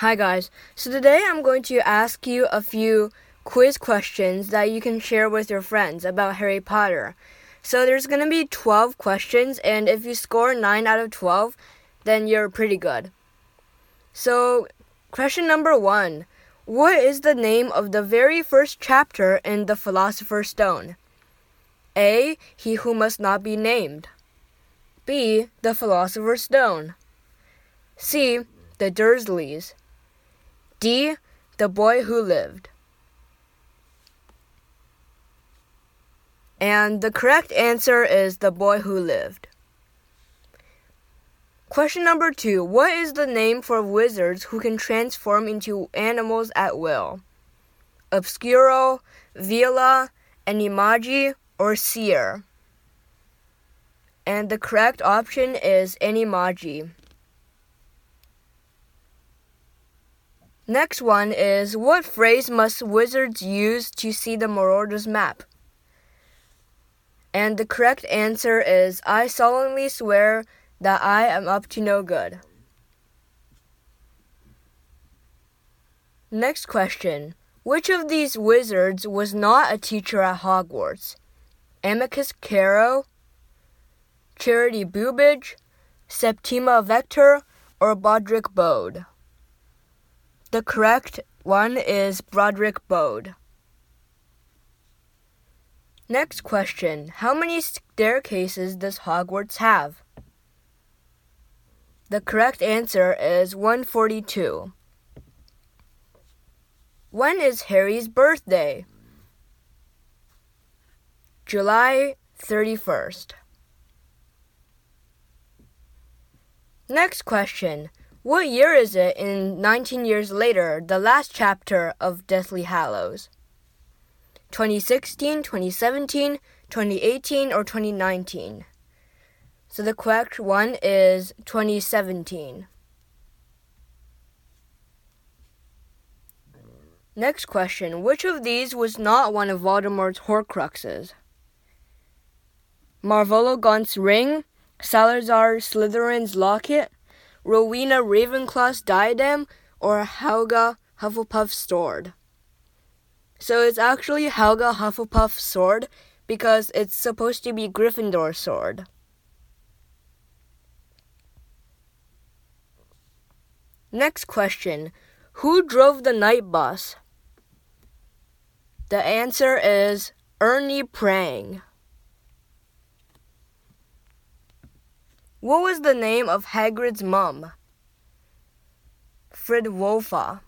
Hi, guys. So today I'm going to ask you a few quiz questions that you can share with your friends about Harry Potter. So there's going to be 12 questions, and if you score 9 out of 12, then you're pretty good. So, question number one What is the name of the very first chapter in The Philosopher's Stone? A. He who must not be named. B. The Philosopher's Stone. C. The Dursleys. D. The Boy Who Lived. And the correct answer is The Boy Who Lived. Question number two What is the name for wizards who can transform into animals at will? Obscuro, Veela, Animagi, or Seer? And the correct option is Animagi. Next one is What phrase must wizards use to see the Marauders map? And the correct answer is I solemnly swear that I am up to no good. Next question Which of these wizards was not a teacher at Hogwarts? Amycus Carrow, Charity Burbage, Septima Vector, or Broderick Bode? The correct one is Broderick Bode. Next question How many staircases does Hogwarts have? The correct answer is 142. When is Harry's birthday? July 31st. Next question what year is it in 19 Years Later, the last chapter of Deathly Hallows? 2016, 2017, 2018, or 2019? So the correct one is 2017. Next question Which of these was not one of Voldemort's Horcruxes? Marvolo Gaunt's ring, Salazar Slytherin's locket, Rowena Ravenclaw's diadem or Helga Hufflepuff's sword. So it's actually Helga Hufflepuff's sword because it's supposed to be Gryffindor's sword. Next question Who drove the Knight bus? The answer is Ernie Prang. What was the name of Hagrid's mom? Fridwulfa.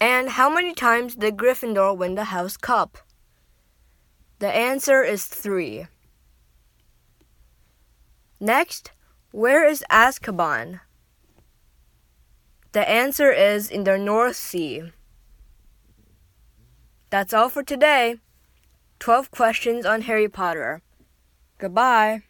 And how many times did Gryffindor win the House Cup? The answer is three. Next, where is Azkaban? The answer is in the North Sea. That's all for today. 12 questions on Harry Potter. Goodbye.